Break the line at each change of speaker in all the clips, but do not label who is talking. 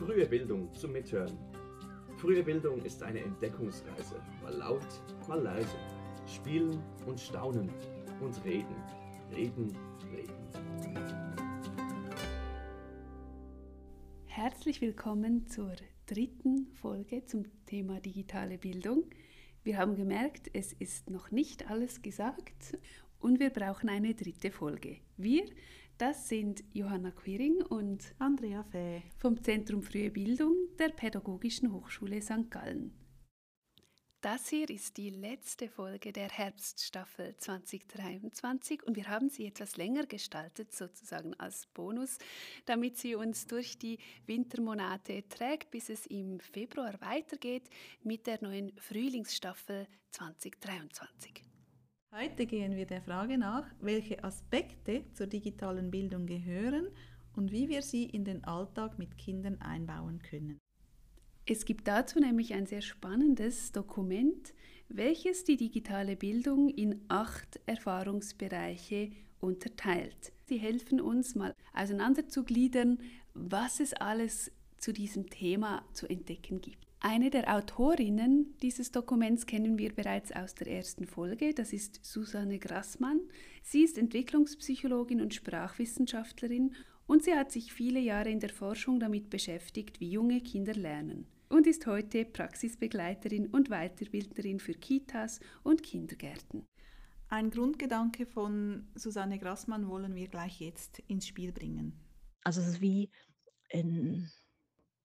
Frühe Bildung zum Mithören. Frühe Bildung ist eine Entdeckungsreise. Mal laut, mal leise. Spielen und staunen und reden. Reden, reden.
Herzlich willkommen zur dritten Folge zum Thema digitale Bildung. Wir haben gemerkt, es ist noch nicht alles gesagt und wir brauchen eine dritte Folge. Wir, das sind Johanna Quiring und
Andrea Fäh
vom Zentrum Frühe Bildung der Pädagogischen Hochschule St. Gallen. Das hier ist die letzte Folge der Herbststaffel 2023 und wir haben sie etwas länger gestaltet, sozusagen als Bonus, damit sie uns durch die Wintermonate trägt, bis es im Februar weitergeht mit der neuen Frühlingsstaffel 2023.
Heute gehen wir der Frage nach, welche Aspekte zur digitalen Bildung gehören und wie wir sie in den Alltag mit Kindern einbauen können.
Es gibt dazu nämlich ein sehr spannendes Dokument, welches die digitale Bildung in acht Erfahrungsbereiche unterteilt. Sie helfen uns mal auseinanderzugliedern, was es alles zu diesem Thema zu entdecken gibt. Eine der Autorinnen dieses Dokuments kennen wir bereits aus der ersten Folge, das ist Susanne Grassmann. Sie ist Entwicklungspsychologin und Sprachwissenschaftlerin und sie hat sich viele Jahre in der Forschung damit beschäftigt, wie junge Kinder lernen und ist heute Praxisbegleiterin und Weiterbildnerin für Kitas und Kindergärten.
Ein Grundgedanke von Susanne Grassmann wollen wir gleich jetzt ins Spiel bringen.
Also es ist wie ein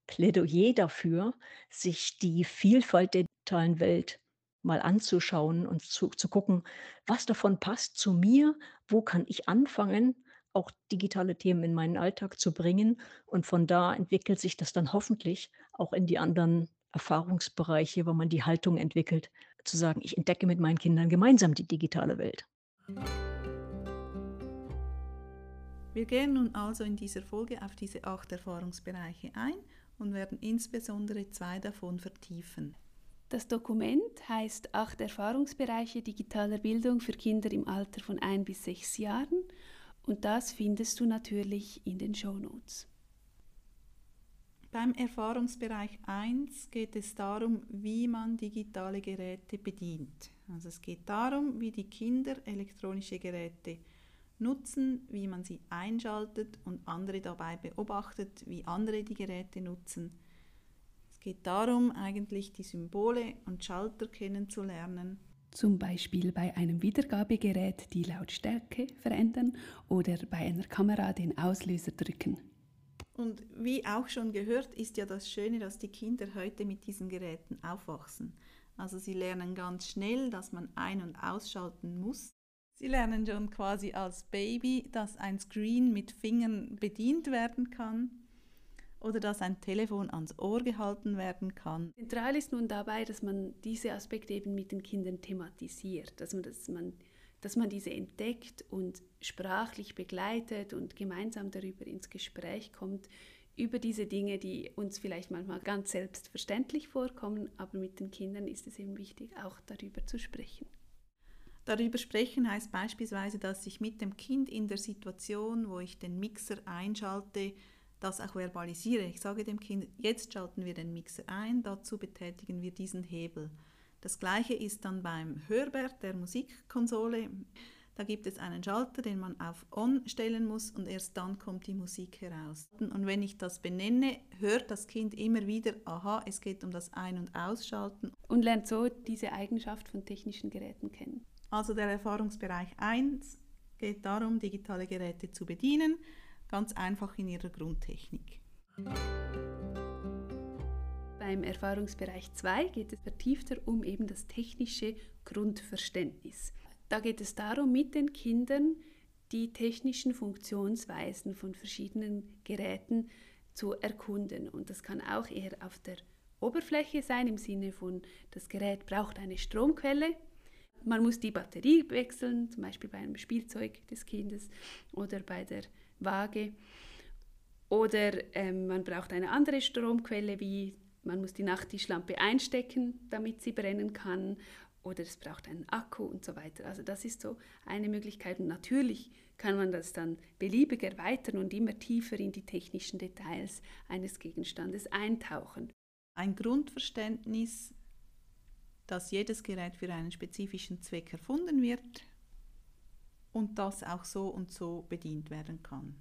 Plädoyer dafür, sich die Vielfalt der digitalen Welt mal anzuschauen und zu, zu gucken, was davon passt zu mir, wo kann ich anfangen, auch digitale Themen in meinen Alltag zu bringen. Und von da entwickelt sich das dann hoffentlich auch in die anderen Erfahrungsbereiche, wo man die Haltung entwickelt, zu sagen, ich entdecke mit meinen Kindern gemeinsam die digitale Welt.
Wir gehen nun also in dieser Folge auf diese acht Erfahrungsbereiche ein und werden insbesondere zwei davon vertiefen.
Das Dokument heißt Acht Erfahrungsbereiche digitaler Bildung für Kinder im Alter von ein bis sechs Jahren und das findest du natürlich in den Show Notes.
Beim Erfahrungsbereich 1 geht es darum, wie man digitale Geräte bedient. Also es geht darum, wie die Kinder elektronische Geräte nutzen, wie man sie einschaltet und andere dabei beobachtet, wie andere die Geräte nutzen. Es geht darum, eigentlich die Symbole und Schalter kennenzulernen.
Zum Beispiel bei einem Wiedergabegerät die Lautstärke verändern oder bei einer Kamera den Auslöser drücken.
Und wie auch schon gehört, ist ja das Schöne, dass die Kinder heute mit diesen Geräten aufwachsen. Also sie lernen ganz schnell, dass man ein- und ausschalten muss. Sie lernen schon quasi als Baby, dass ein Screen mit Fingern bedient werden kann oder dass ein Telefon ans Ohr gehalten werden kann.
Zentral ist nun dabei, dass man diese Aspekte eben mit den Kindern thematisiert, dass man, dass man, dass man diese entdeckt und sprachlich begleitet und gemeinsam darüber ins Gespräch kommt, über diese Dinge, die uns vielleicht manchmal ganz selbstverständlich vorkommen, aber mit den Kindern ist es eben wichtig, auch darüber zu sprechen.
Darüber sprechen heißt beispielsweise, dass ich mit dem Kind in der Situation, wo ich den Mixer einschalte, das auch verbalisiere. Ich sage dem Kind, jetzt schalten wir den Mixer ein, dazu betätigen wir diesen Hebel. Das gleiche ist dann beim Hörbert, der Musikkonsole. Da gibt es einen Schalter, den man auf On stellen muss und erst dann kommt die Musik heraus. Und wenn ich das benenne, hört das Kind immer wieder, aha, es geht um das Ein- und Ausschalten.
Und lernt so diese Eigenschaft von technischen Geräten kennen.
Also der Erfahrungsbereich 1 geht darum, digitale Geräte zu bedienen, ganz einfach in ihrer Grundtechnik.
Beim Erfahrungsbereich 2 geht es vertiefter um eben das technische Grundverständnis. Da geht es darum, mit den Kindern die technischen Funktionsweisen von verschiedenen Geräten zu erkunden. Und das kann auch eher auf der Oberfläche sein, im Sinne von, das Gerät braucht eine Stromquelle, man muss die Batterie wechseln, zum Beispiel bei einem Spielzeug des Kindes oder bei der Waage. Oder ähm, man braucht eine andere Stromquelle, wie man muss die Nachttischlampe einstecken, damit sie brennen kann. oder es braucht einen Akku und so weiter. Also das ist so eine Möglichkeit und natürlich kann man das dann beliebig erweitern und immer tiefer in die technischen Details eines Gegenstandes eintauchen.
Ein Grundverständnis, dass jedes Gerät für einen spezifischen Zweck erfunden wird und das auch so und so bedient werden kann.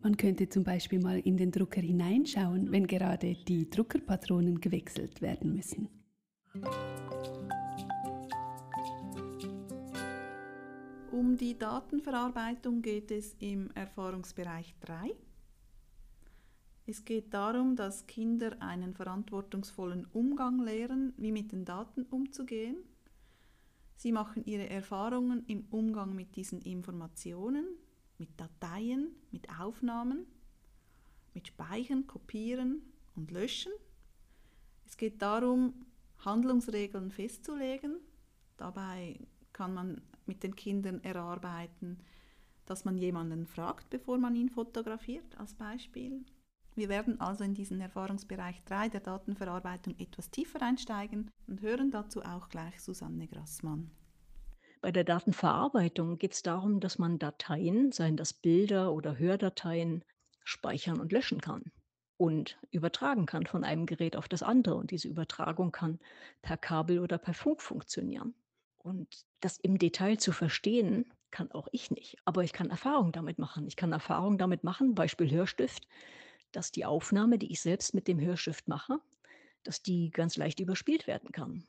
Man könnte zum Beispiel mal in den Drucker hineinschauen, wenn gerade die Druckerpatronen gewechselt werden müssen.
Um die Datenverarbeitung geht es im Erfahrungsbereich 3. Es geht darum, dass Kinder einen verantwortungsvollen Umgang lehren, wie mit den Daten umzugehen. Sie machen ihre Erfahrungen im Umgang mit diesen Informationen, mit Dateien, mit Aufnahmen, mit Speichern, Kopieren und Löschen. Es geht darum, Handlungsregeln festzulegen. Dabei kann man mit den Kindern erarbeiten, dass man jemanden fragt, bevor man ihn fotografiert, als Beispiel. Wir werden also in diesen Erfahrungsbereich 3 der Datenverarbeitung etwas tiefer einsteigen und hören dazu auch gleich Susanne Grassmann.
Bei der Datenverarbeitung geht es darum, dass man Dateien, seien das Bilder oder Hördateien, speichern und löschen kann und übertragen kann von einem Gerät auf das andere. Und diese Übertragung kann per Kabel oder per Funk funktionieren. Und das im Detail zu verstehen, kann auch ich nicht. Aber ich kann Erfahrung damit machen. Ich kann Erfahrung damit machen, Beispiel Hörstift, dass die Aufnahme, die ich selbst mit dem Hörstift mache, dass die ganz leicht überspielt werden kann.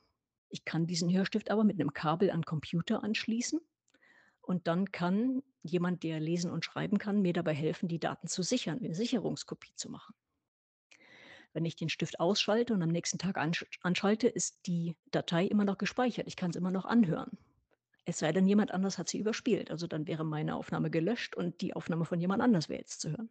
Ich kann diesen Hörstift aber mit einem Kabel an Computer anschließen und dann kann jemand, der lesen und schreiben kann, mir dabei helfen, die Daten zu sichern, eine Sicherungskopie zu machen. Wenn ich den Stift ausschalte und am nächsten Tag anschalte, ist die Datei immer noch gespeichert. Ich kann es immer noch anhören. Es sei denn, jemand anders hat sie überspielt. Also dann wäre meine Aufnahme gelöscht und die Aufnahme von jemand anders wäre jetzt zu hören.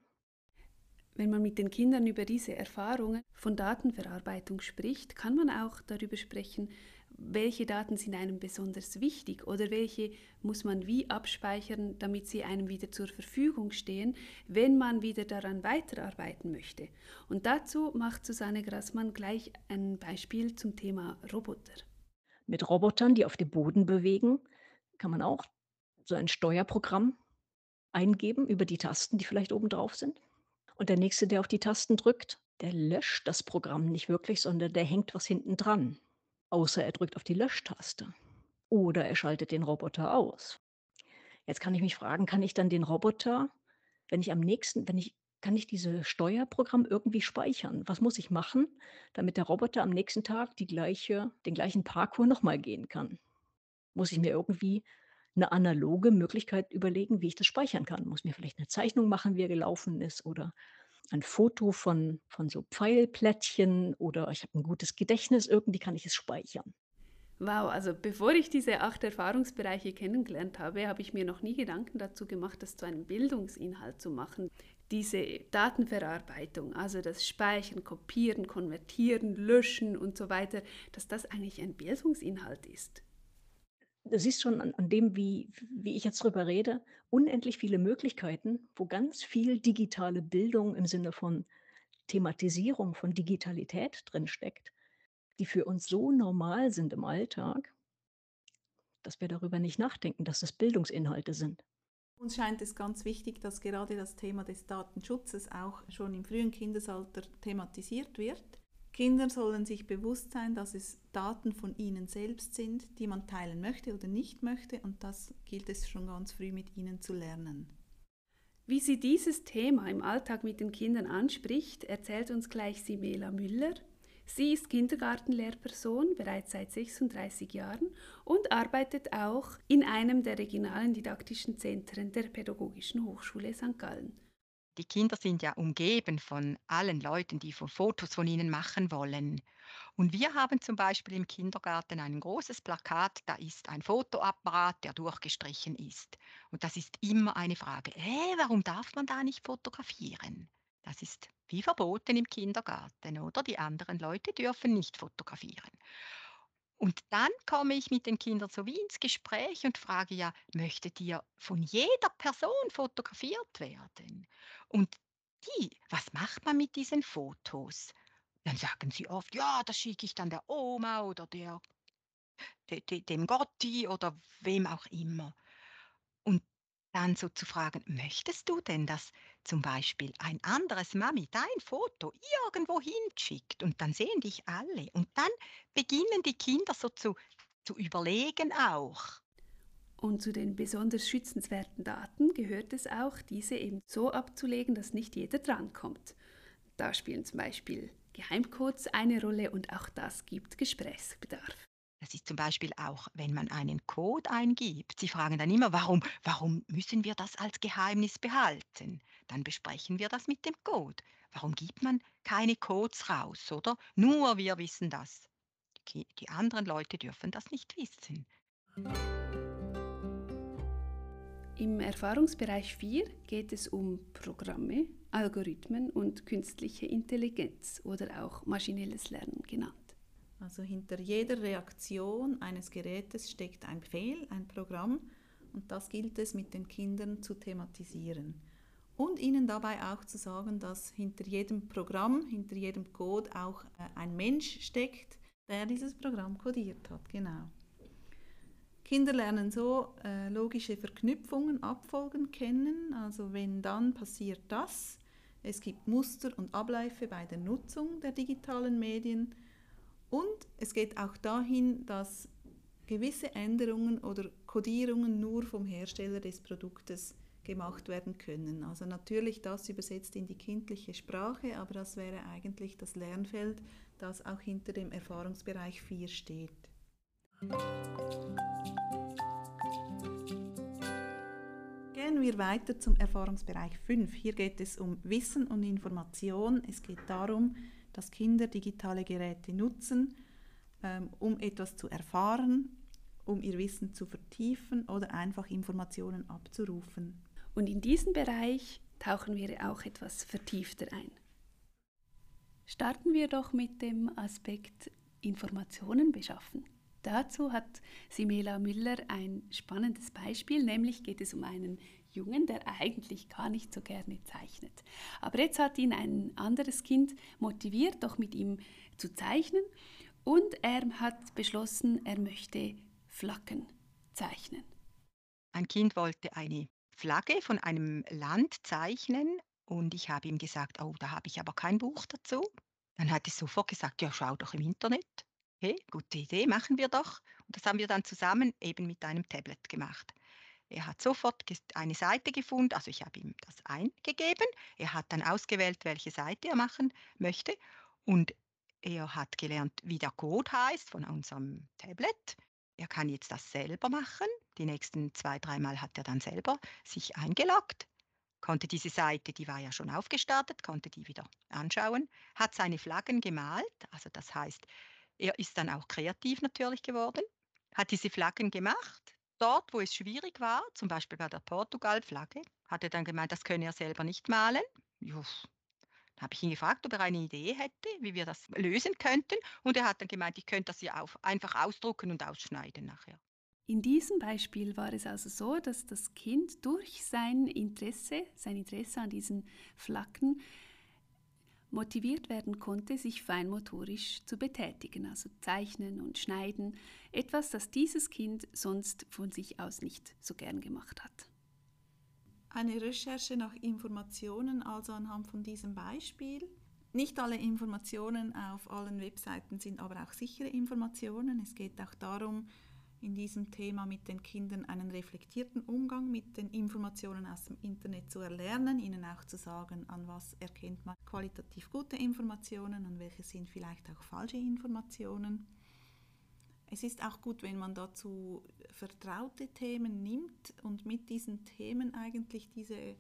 Wenn man mit den Kindern über diese Erfahrungen von Datenverarbeitung spricht, kann man auch darüber sprechen, welche Daten sind einem besonders wichtig oder welche muss man wie abspeichern, damit sie einem wieder zur Verfügung stehen, wenn man wieder daran weiterarbeiten möchte. Und dazu macht Susanne Grassmann gleich ein Beispiel zum Thema Roboter.
Mit Robotern, die auf dem Boden bewegen, kann man auch so ein Steuerprogramm eingeben über die Tasten, die vielleicht oben drauf sind. Und der nächste, der auf die Tasten drückt, der löscht das Programm nicht wirklich, sondern der hängt was hinten dran außer er drückt auf die Löschtaste. Oder er schaltet den Roboter aus. Jetzt kann ich mich fragen, kann ich dann den Roboter, wenn ich am nächsten, wenn ich, kann ich dieses Steuerprogramm irgendwie speichern? Was muss ich machen, damit der Roboter am nächsten Tag die gleiche, den gleichen Parkour nochmal gehen kann? Muss ich mir irgendwie eine analoge Möglichkeit überlegen, wie ich das speichern kann? Muss mir vielleicht eine Zeichnung machen, wie er gelaufen ist oder ein Foto von, von so Pfeilplättchen oder ich habe ein gutes Gedächtnis, irgendwie kann ich es speichern.
Wow, also bevor ich diese acht Erfahrungsbereiche kennengelernt habe, habe ich mir noch nie Gedanken dazu gemacht, das zu einem Bildungsinhalt zu machen. Diese Datenverarbeitung, also das Speichern, Kopieren, Konvertieren, Löschen und so weiter, dass das eigentlich ein Bildungsinhalt ist
du siehst schon an, an dem, wie, wie ich jetzt drüber rede, unendlich viele Möglichkeiten, wo ganz viel digitale Bildung im Sinne von Thematisierung von Digitalität drinsteckt, die für uns so normal sind im Alltag, dass wir darüber nicht nachdenken, dass das Bildungsinhalte sind.
Uns scheint es ganz wichtig, dass gerade das Thema des Datenschutzes auch schon im frühen Kindesalter thematisiert wird. Kinder sollen sich bewusst sein, dass es Daten von ihnen selbst sind, die man teilen möchte oder nicht möchte und das gilt es schon ganz früh mit ihnen zu lernen.
Wie sie dieses Thema im Alltag mit den Kindern anspricht, erzählt uns gleich Simela Müller. Sie ist Kindergartenlehrperson bereits seit 36 Jahren und arbeitet auch in einem der regionalen didaktischen Zentren der Pädagogischen Hochschule St. Gallen.
Die Kinder sind ja umgeben von allen Leuten, die Fotos von ihnen machen wollen. Und wir haben zum Beispiel im Kindergarten ein großes Plakat, da ist ein Fotoapparat, der durchgestrichen ist. Und das ist immer eine Frage, äh, warum darf man da nicht fotografieren? Das ist wie verboten im Kindergarten, oder? Die anderen Leute dürfen nicht fotografieren. Und dann komme ich mit den Kindern so wie ins Gespräch und frage ja, möchtet ihr von jeder Person fotografiert werden? Und die, was macht man mit diesen Fotos? Dann sagen sie oft, ja, das schicke ich dann der Oma oder der, de, de, dem Gotti oder wem auch immer. Und dann so zu fragen, möchtest du denn, dass zum Beispiel ein anderes Mami dein Foto irgendwo hinschickt und dann sehen dich alle und dann beginnen die Kinder so zu, zu überlegen auch.
Und zu den besonders schützenswerten Daten gehört es auch, diese eben so abzulegen, dass nicht jeder drankommt. Da spielen zum Beispiel Geheimcodes eine Rolle und auch das gibt Gesprächsbedarf.
Das ist zum Beispiel auch, wenn man einen Code eingibt. Sie fragen dann immer, warum, warum müssen wir das als Geheimnis behalten? Dann besprechen wir das mit dem Code. Warum gibt man keine Codes raus, oder? Nur wir wissen das. Die, die anderen Leute dürfen das nicht wissen.
Im Erfahrungsbereich 4 geht es um Programme, Algorithmen und künstliche Intelligenz oder auch maschinelles Lernen genannt.
Also hinter jeder Reaktion eines Gerätes steckt ein Befehl, ein Programm und das gilt es mit den Kindern zu thematisieren. Und ihnen dabei auch zu sagen, dass hinter jedem Programm, hinter jedem Code auch äh, ein Mensch steckt, der dieses Programm codiert hat. Genau. Kinder lernen so äh, logische Verknüpfungen, Abfolgen kennen. Also wenn dann passiert das. Es gibt Muster und Abläufe bei der Nutzung der digitalen Medien und es geht auch dahin, dass gewisse Änderungen oder Kodierungen nur vom Hersteller des Produktes gemacht werden können. Also natürlich das übersetzt in die kindliche Sprache, aber das wäre eigentlich das Lernfeld, das auch hinter dem Erfahrungsbereich 4 steht. Gehen wir weiter zum Erfahrungsbereich 5. Hier geht es um Wissen und Information. Es geht darum, dass Kinder digitale Geräte nutzen, ähm, um etwas zu erfahren, um ihr Wissen zu vertiefen oder einfach Informationen abzurufen.
Und in diesen Bereich tauchen wir auch etwas vertiefter ein. Starten wir doch mit dem Aspekt Informationen beschaffen. Dazu hat Simela Müller ein spannendes Beispiel, nämlich geht es um einen Jungen, der eigentlich gar nicht so gerne zeichnet. Aber jetzt hat ihn ein anderes Kind motiviert, doch mit ihm zu zeichnen und er hat beschlossen, er möchte Flaggen zeichnen.
Ein Kind wollte eine Flagge von einem Land zeichnen und ich habe ihm gesagt, oh, da habe ich aber kein Buch dazu. Dann hat er sofort gesagt, ja, schau doch im Internet. Hey, gute Idee, machen wir doch. Und das haben wir dann zusammen eben mit einem Tablet gemacht. Er hat sofort eine Seite gefunden, also ich habe ihm das eingegeben. Er hat dann ausgewählt, welche Seite er machen möchte und er hat gelernt, wie der Code heißt von unserem Tablet. Er kann jetzt das selber machen. Die nächsten zwei, dreimal hat er dann selber sich eingeloggt, konnte diese Seite, die war ja schon aufgestartet, konnte die wieder anschauen, hat seine Flaggen gemalt. Also das heißt, er ist dann auch kreativ natürlich geworden, hat diese Flaggen gemacht, dort, wo es schwierig war, zum Beispiel bei der Portugal-Flagge, hat er dann gemeint, das könne er selber nicht malen. Juff. Dann habe ich ihn gefragt, ob er eine Idee hätte, wie wir das lösen könnten. Und er hat dann gemeint, ich könnte das hier auf, einfach ausdrucken und ausschneiden nachher.
In diesem Beispiel war es also so, dass das Kind durch sein Interesse, sein Interesse an diesen Flaggen motiviert werden konnte, sich feinmotorisch zu betätigen, also zeichnen und schneiden, etwas, das dieses Kind sonst von sich aus nicht so gern gemacht hat.
Eine Recherche nach Informationen, also anhand von diesem Beispiel. Nicht alle Informationen auf allen Webseiten sind aber auch sichere Informationen. Es geht auch darum, in diesem Thema mit den Kindern einen reflektierten Umgang mit den Informationen aus dem Internet zu erlernen, ihnen auch zu sagen, an was erkennt man qualitativ gute Informationen und welche sind vielleicht auch falsche Informationen. Es ist auch gut, wenn man dazu vertraute Themen nimmt und mit diesen Themen eigentlich diese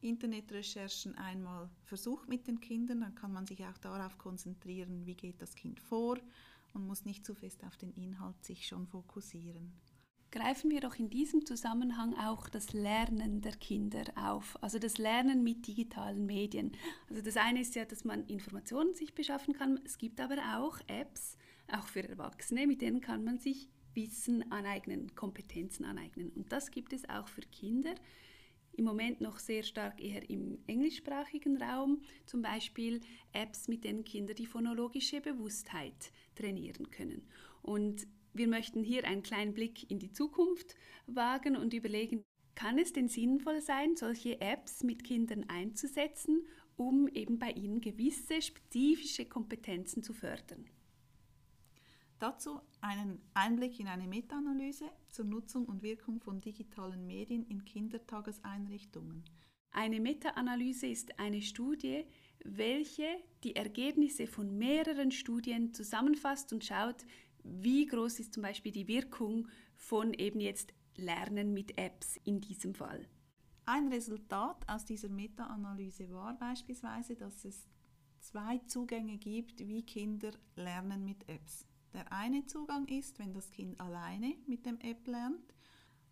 Internetrecherchen einmal versucht mit den Kindern, dann kann man sich auch darauf konzentrieren, wie geht das Kind vor und muss nicht zu fest auf den Inhalt sich schon fokussieren.
Greifen wir doch in diesem Zusammenhang auch das Lernen der Kinder auf, also das Lernen mit digitalen Medien. Also das eine ist ja, dass man Informationen sich beschaffen kann. Es gibt aber auch Apps, auch für Erwachsene, mit denen kann man sich Wissen aneignen, Kompetenzen aneignen. Und das gibt es auch für Kinder im Moment noch sehr stark eher im englischsprachigen Raum, zum Beispiel Apps, mit denen Kinder die phonologische Bewusstheit trainieren können. Und Wir möchten hier einen kleinen Blick in die Zukunft wagen und überlegen, kann es denn sinnvoll sein, solche Apps mit Kindern einzusetzen, um eben bei ihnen gewisse spezifische Kompetenzen zu fördern?
Dazu einen Einblick in eine Meta-Analyse zur Nutzung und Wirkung von digitalen Medien in Kindertageseinrichtungen.
Eine Meta-Analyse ist eine Studie, welche die Ergebnisse von mehreren Studien zusammenfasst und schaut, wie groß ist zum Beispiel die Wirkung von eben jetzt Lernen mit Apps in diesem Fall.
Ein Resultat aus dieser Meta-Analyse war beispielsweise, dass es zwei Zugänge gibt, wie Kinder lernen mit Apps. Der eine Zugang ist, wenn das Kind alleine mit dem App lernt.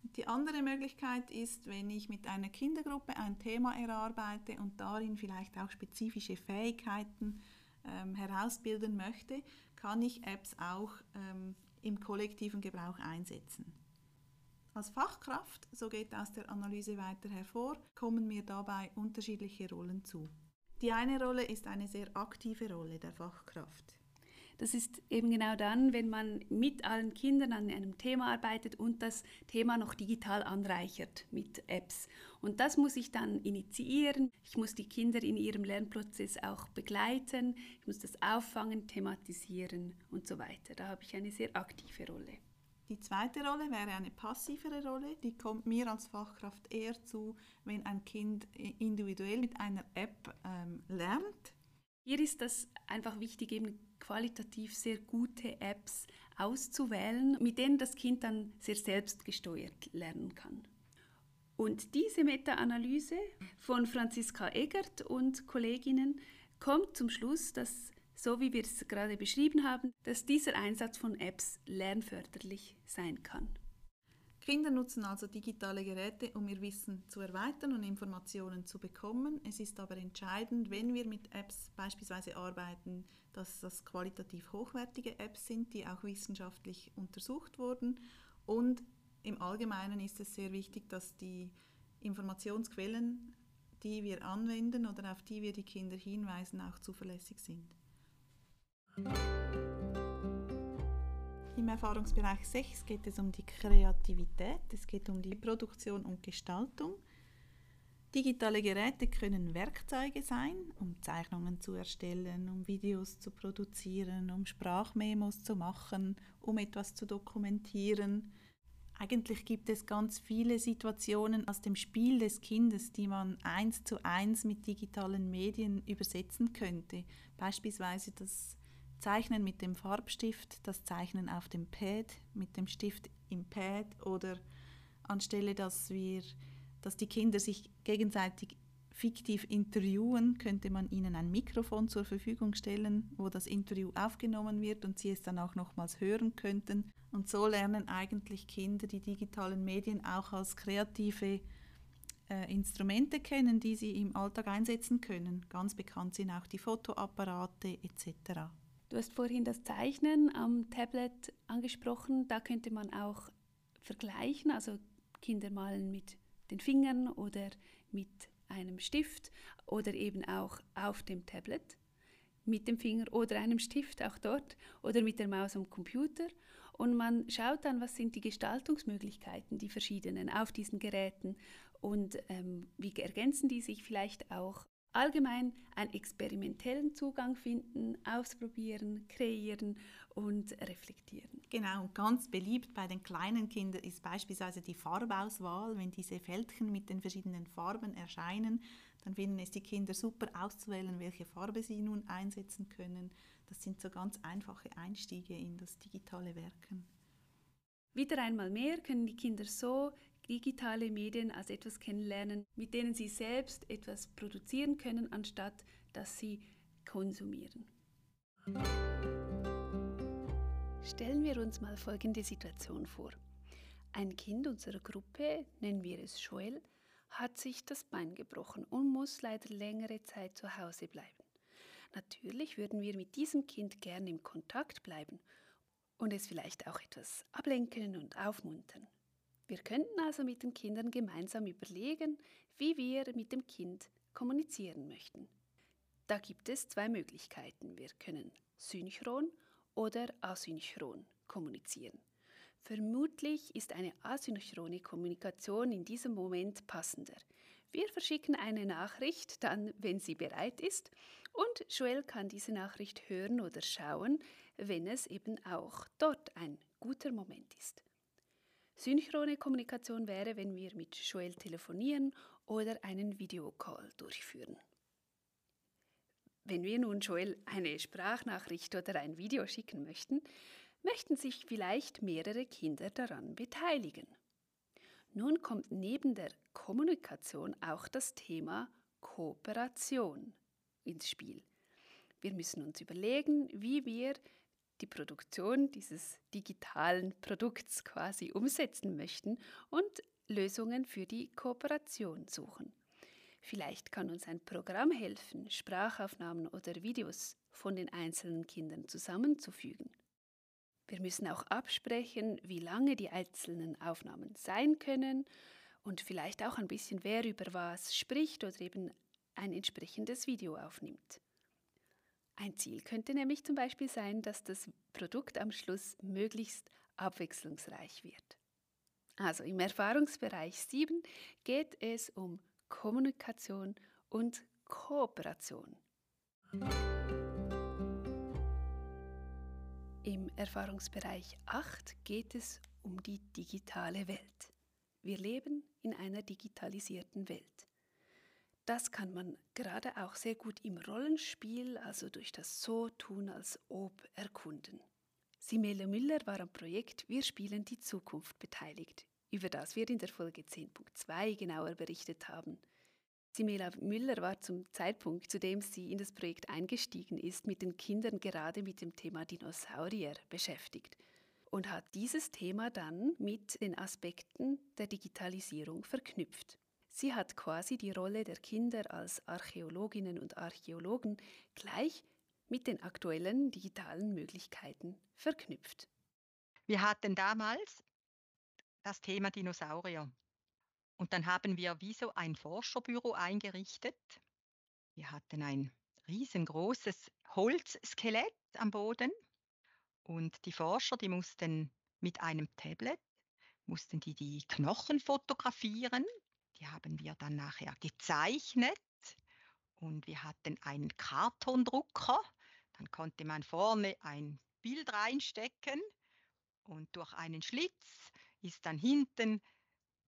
Die andere Möglichkeit ist, wenn ich mit einer Kindergruppe ein Thema erarbeite und darin vielleicht auch spezifische Fähigkeiten ähm, herausbilden möchte, kann ich Apps auch ähm, im kollektiven Gebrauch einsetzen. Als Fachkraft, so geht aus der Analyse weiter hervor, kommen mir dabei unterschiedliche Rollen zu. Die eine Rolle ist eine sehr aktive Rolle der Fachkraft.
Das ist eben genau dann, wenn man mit allen Kindern an einem Thema arbeitet und das Thema noch digital anreichert mit Apps. Und das muss ich dann initiieren. Ich muss die Kinder in ihrem Lernprozess auch begleiten. Ich muss das auffangen, thematisieren und so weiter. Da habe ich eine sehr aktive Rolle.
Die zweite Rolle wäre eine passivere Rolle, die kommt mir als Fachkraft eher zu, wenn ein Kind individuell mit einer App ähm, lernt.
Hier ist das einfach wichtig, eben qualitativ sehr gute Apps auszuwählen, mit denen das Kind dann sehr selbstgesteuert lernen kann. Und diese Meta-Analyse von Franziska Eggert und Kolleginnen kommt zum Schluss, dass, so wie wir es gerade beschrieben haben, dass dieser Einsatz von Apps lernförderlich sein kann.
Kinder nutzen also digitale Geräte, um ihr Wissen zu erweitern und Informationen zu bekommen. Es ist aber entscheidend, wenn wir mit Apps beispielsweise arbeiten, dass das qualitativ hochwertige Apps sind, die auch wissenschaftlich untersucht wurden. Und im Allgemeinen ist es sehr wichtig, dass die Informationsquellen, die wir anwenden oder auf die wir die Kinder hinweisen, auch zuverlässig sind. Im Erfahrungsbereich 6 geht es um die Kreativität, es geht um die Produktion und Gestaltung. Digitale Geräte können Werkzeuge sein, um Zeichnungen zu erstellen, um Videos zu produzieren, um Sprachmemos zu machen, um etwas zu dokumentieren. Eigentlich gibt es ganz viele Situationen aus dem Spiel des Kindes, die man eins zu eins mit digitalen Medien übersetzen könnte. Beispielsweise das Zeichnen mit dem Farbstift, das Zeichnen auf dem Pad mit dem Stift im Pad oder anstelle, dass wir, dass die Kinder sich gegenseitig fiktiv interviewen, könnte man ihnen ein Mikrofon zur Verfügung stellen, wo das Interview aufgenommen wird und sie es dann auch nochmals hören könnten. Und so lernen eigentlich Kinder die digitalen Medien auch als kreative äh, Instrumente kennen, die sie im Alltag einsetzen können. Ganz bekannt sind auch die Fotoapparate etc.
Du hast vorhin das Zeichnen am Tablet angesprochen. Da könnte man auch vergleichen, also Kinder malen mit den Fingern oder mit einem Stift oder eben auch auf dem Tablet mit dem Finger oder einem Stift auch dort oder mit der Maus am Computer und man schaut dann, was sind die Gestaltungsmöglichkeiten, die verschiedenen auf diesen Geräten und ähm, wie ergänzen die sich vielleicht auch allgemein einen experimentellen Zugang finden, ausprobieren, kreieren und reflektieren.
Genau, und ganz beliebt bei den kleinen Kindern ist beispielsweise die Farbauswahl. Wenn diese Fältchen mit den verschiedenen Farben erscheinen, dann finden es die Kinder super auszuwählen, welche Farbe sie nun einsetzen können. Das sind so ganz einfache Einstiege in das digitale Werken.
Wieder einmal mehr können die Kinder so digitale Medien als etwas kennenlernen, mit denen sie selbst etwas produzieren können, anstatt dass sie konsumieren. Stellen wir uns mal folgende Situation vor. Ein Kind unserer Gruppe, nennen wir es Joel, hat sich das Bein gebrochen und muss leider längere Zeit zu Hause bleiben. Natürlich würden wir mit diesem Kind gerne im Kontakt bleiben und es vielleicht auch etwas ablenken und aufmuntern. Wir könnten also mit den Kindern gemeinsam überlegen, wie wir mit dem Kind kommunizieren möchten. Da gibt es zwei Möglichkeiten. Wir können synchron oder asynchron kommunizieren. Vermutlich ist eine asynchrone Kommunikation in diesem Moment passender. Wir verschicken eine Nachricht dann, wenn sie bereit ist, und Joel kann diese Nachricht hören oder schauen, wenn es eben auch dort ein guter Moment ist. Synchrone Kommunikation wäre, wenn wir mit Joel telefonieren oder einen Videocall durchführen. Wenn wir nun Joel eine Sprachnachricht oder ein Video schicken möchten, möchten sich vielleicht mehrere Kinder daran beteiligen. Nun kommt neben der Kommunikation auch das Thema Kooperation ins Spiel. Wir müssen uns überlegen, wie wir die Produktion dieses digitalen Produkts quasi umsetzen möchten und Lösungen für die Kooperation suchen. Vielleicht kann uns ein Programm helfen, Sprachaufnahmen oder Videos von den einzelnen Kindern zusammenzufügen. Wir müssen auch absprechen, wie lange die einzelnen Aufnahmen sein können und vielleicht auch ein bisschen, wer über was spricht oder eben ein entsprechendes Video aufnimmt. Ein Ziel könnte nämlich zum Beispiel sein, dass das Produkt am Schluss möglichst abwechslungsreich wird. Also im Erfahrungsbereich 7 geht es um Kommunikation und Kooperation. Im Erfahrungsbereich 8 geht es um die digitale Welt. Wir leben in einer digitalisierten Welt. Das kann man gerade auch sehr gut im Rollenspiel, also durch das So tun als Ob, erkunden. Simele Müller war am Projekt Wir spielen die Zukunft beteiligt, über das wir in der Folge 10.2 genauer berichtet haben. Simela Müller war zum Zeitpunkt, zu dem sie in das Projekt eingestiegen ist, mit den Kindern gerade mit dem Thema Dinosaurier beschäftigt und hat dieses Thema dann mit den Aspekten der Digitalisierung verknüpft. Sie hat quasi die Rolle der Kinder als Archäologinnen und Archäologen gleich mit den aktuellen digitalen Möglichkeiten verknüpft.
Wir hatten damals das Thema Dinosaurier. Und dann haben wir wie so ein Forscherbüro eingerichtet. Wir hatten ein riesengroßes Holzskelett am Boden und die Forscher, die mussten mit einem Tablet, mussten die die Knochen fotografieren die haben wir dann nachher gezeichnet und wir hatten einen Kartondrucker. Dann konnte man vorne ein Bild reinstecken und durch einen Schlitz ist dann hinten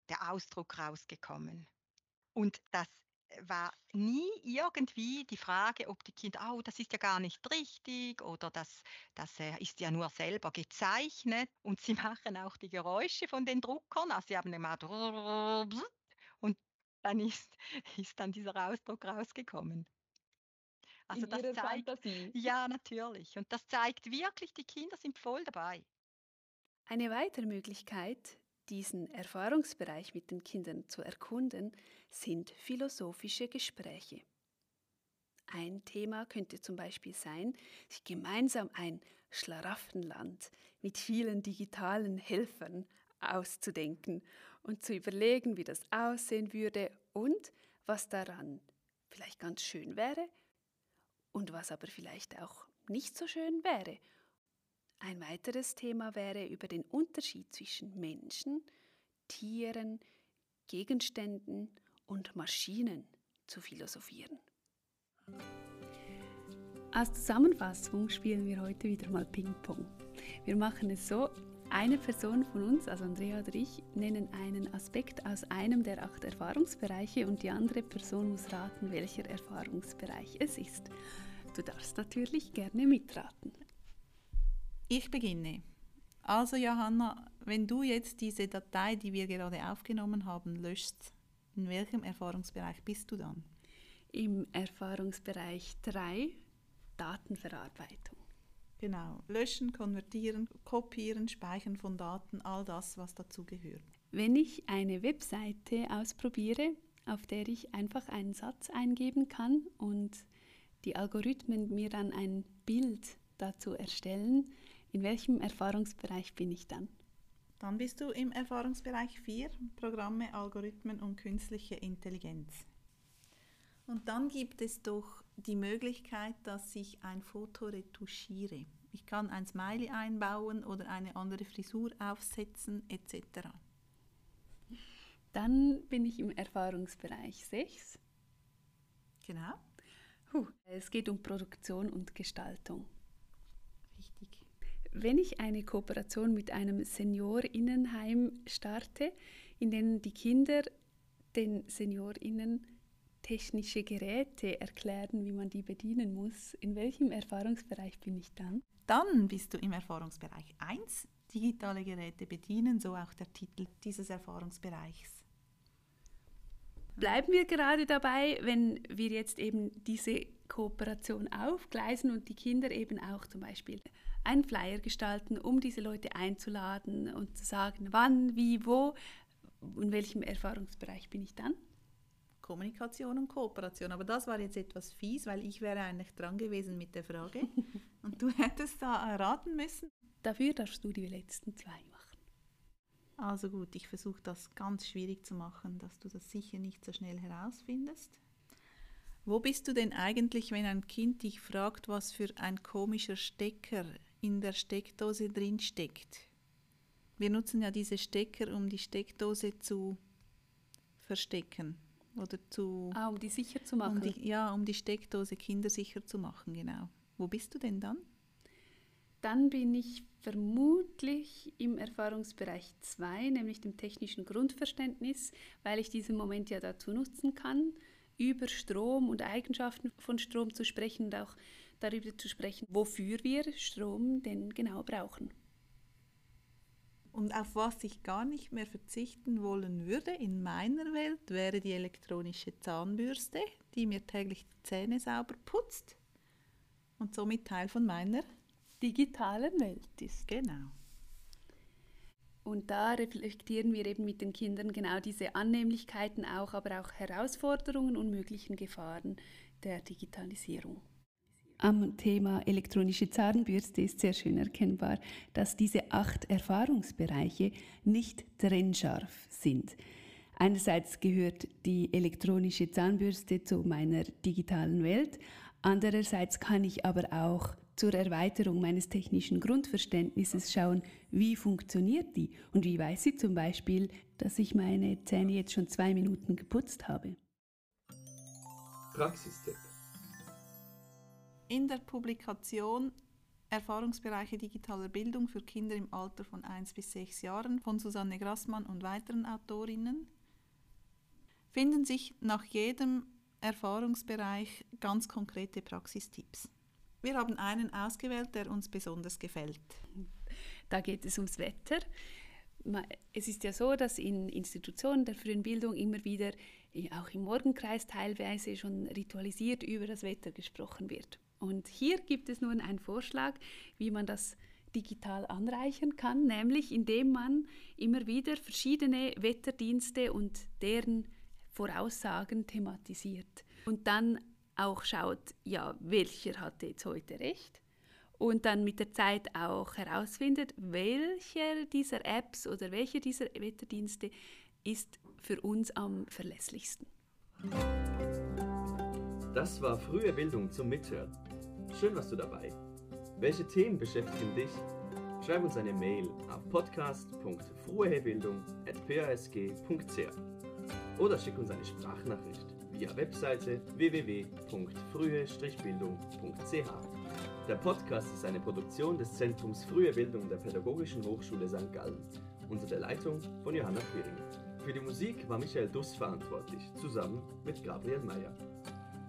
der Ausdruck rausgekommen. Und das war nie irgendwie die Frage, ob die Kinder, oh, das ist ja gar nicht richtig oder das, das äh, ist ja nur selber gezeichnet. Und sie machen auch die Geräusche von den Druckern. Also sie haben immer dann ist, ist dann dieser Ausdruck rausgekommen.
Also In das zeigt, Fantasie.
Ja, natürlich. Und das zeigt wirklich, die Kinder sind voll dabei.
Eine weitere Möglichkeit, diesen Erfahrungsbereich mit den Kindern zu erkunden, sind philosophische Gespräche. Ein Thema könnte zum Beispiel sein, sich gemeinsam ein Schlaraffenland mit vielen digitalen Helfern auszudenken und zu überlegen, wie das aussehen würde und was daran vielleicht ganz schön wäre und was aber vielleicht auch nicht so schön wäre. Ein weiteres Thema wäre über den Unterschied zwischen Menschen, Tieren, Gegenständen und Maschinen zu philosophieren. Als Zusammenfassung spielen wir heute wieder mal Ping-Pong. Wir machen es so, eine Person von uns, also Andrea oder ich, nennen einen Aspekt aus einem der acht Erfahrungsbereiche und die andere Person muss raten, welcher Erfahrungsbereich es ist. Du darfst natürlich gerne mitraten.
Ich beginne. Also Johanna, wenn du jetzt diese Datei, die wir gerade aufgenommen haben, löschst, in welchem Erfahrungsbereich bist du dann?
Im Erfahrungsbereich 3 Datenverarbeitung.
Genau. Löschen, konvertieren, kopieren, speichern von Daten, all das, was dazu gehört.
Wenn ich eine Webseite ausprobiere, auf der ich einfach einen Satz eingeben kann und die Algorithmen mir dann ein Bild dazu erstellen, in welchem Erfahrungsbereich bin ich dann?
Dann bist du im Erfahrungsbereich 4, Programme, Algorithmen und künstliche Intelligenz. Und dann gibt es doch die Möglichkeit, dass ich ein Foto retuschiere. Ich kann ein Smiley einbauen oder eine andere Frisur aufsetzen etc.
Dann bin ich im Erfahrungsbereich 6.
Genau.
Huh. Es geht um Produktion und Gestaltung.
Richtig.
Wenn ich eine Kooperation mit einem Seniorinnenheim starte, in dem die Kinder den Seniorinnen technische Geräte erklären, wie man die bedienen muss, in welchem Erfahrungsbereich bin ich dann?
Dann bist du im Erfahrungsbereich 1, digitale Geräte bedienen, so auch der Titel dieses Erfahrungsbereichs.
Bleiben wir gerade dabei, wenn wir jetzt eben diese Kooperation aufgleisen und die Kinder eben auch zum Beispiel einen Flyer gestalten, um diese Leute einzuladen und zu sagen, wann, wie, wo, in welchem Erfahrungsbereich bin ich dann?
Kommunikation und Kooperation. Aber das war jetzt etwas fies, weil ich wäre eigentlich dran gewesen mit der Frage und du hättest da erraten müssen.
Dafür darfst du die letzten zwei machen.
Also gut, ich versuche das ganz schwierig zu machen, dass du das sicher nicht so schnell herausfindest. Wo bist du denn eigentlich, wenn ein Kind dich fragt, was für ein komischer Stecker in der Steckdose drin steckt? Wir nutzen ja diese Stecker, um die Steckdose zu verstecken oder zu.
Ah, um die sicher zu machen.
Um die, ja, um die Steckdose kindersicher zu machen, genau. Wo bist du denn dann?
Dann bin ich vermutlich im Erfahrungsbereich 2, nämlich dem technischen Grundverständnis, weil ich diesen Moment ja dazu nutzen kann, über Strom und Eigenschaften von Strom zu sprechen und auch darüber zu sprechen, wofür wir Strom denn genau brauchen.
Und auf was ich gar nicht mehr verzichten wollen würde in meiner Welt, wäre die elektronische Zahnbürste, die mir täglich die Zähne sauber putzt und somit Teil von meiner
digitalen Welt ist.
Genau.
Und da reflektieren wir eben mit den Kindern genau diese Annehmlichkeiten auch, aber auch Herausforderungen und möglichen Gefahren der Digitalisierung. Am Thema elektronische Zahnbürste ist sehr schön erkennbar, dass diese acht Erfahrungsbereiche nicht trennscharf sind. Einerseits gehört die elektronische Zahnbürste zu meiner digitalen Welt, andererseits kann ich aber auch zur Erweiterung meines technischen Grundverständnisses schauen, wie funktioniert die und wie weiß sie zum Beispiel, dass ich meine Zähne jetzt schon zwei Minuten geputzt habe.
Praxistipp.
In der Publikation Erfahrungsbereiche digitaler Bildung für Kinder im Alter von 1 bis 6 Jahren von Susanne Grassmann und weiteren Autorinnen finden sich nach jedem Erfahrungsbereich ganz konkrete Praxistipps. Wir haben einen ausgewählt, der uns besonders gefällt.
Da geht es ums Wetter. Es ist ja so, dass in Institutionen der frühen Bildung immer wieder, auch im Morgenkreis teilweise schon ritualisiert über das Wetter gesprochen wird. Und hier gibt es nun einen Vorschlag, wie man das digital anreichern kann, nämlich indem man immer wieder verschiedene Wetterdienste und deren Voraussagen thematisiert und dann auch schaut, ja, welcher hatte jetzt heute recht und dann mit der Zeit auch herausfindet, welcher dieser Apps oder welcher dieser Wetterdienste ist für uns am verlässlichsten.
Das war frühe Bildung zum Mithören. Schön warst du dabei. Welche Themen beschäftigen dich? Schreib uns eine Mail auf podcast.fruehebildung.pasg.ch oder schick uns eine Sprachnachricht via Webseite www.frühe-bildung.ch. Der Podcast ist eine Produktion des Zentrums Frühe Bildung der Pädagogischen Hochschule St. Gallen unter der Leitung von Johanna Quiring. Für die Musik war Michael Duss verantwortlich, zusammen mit Gabriel Meyer.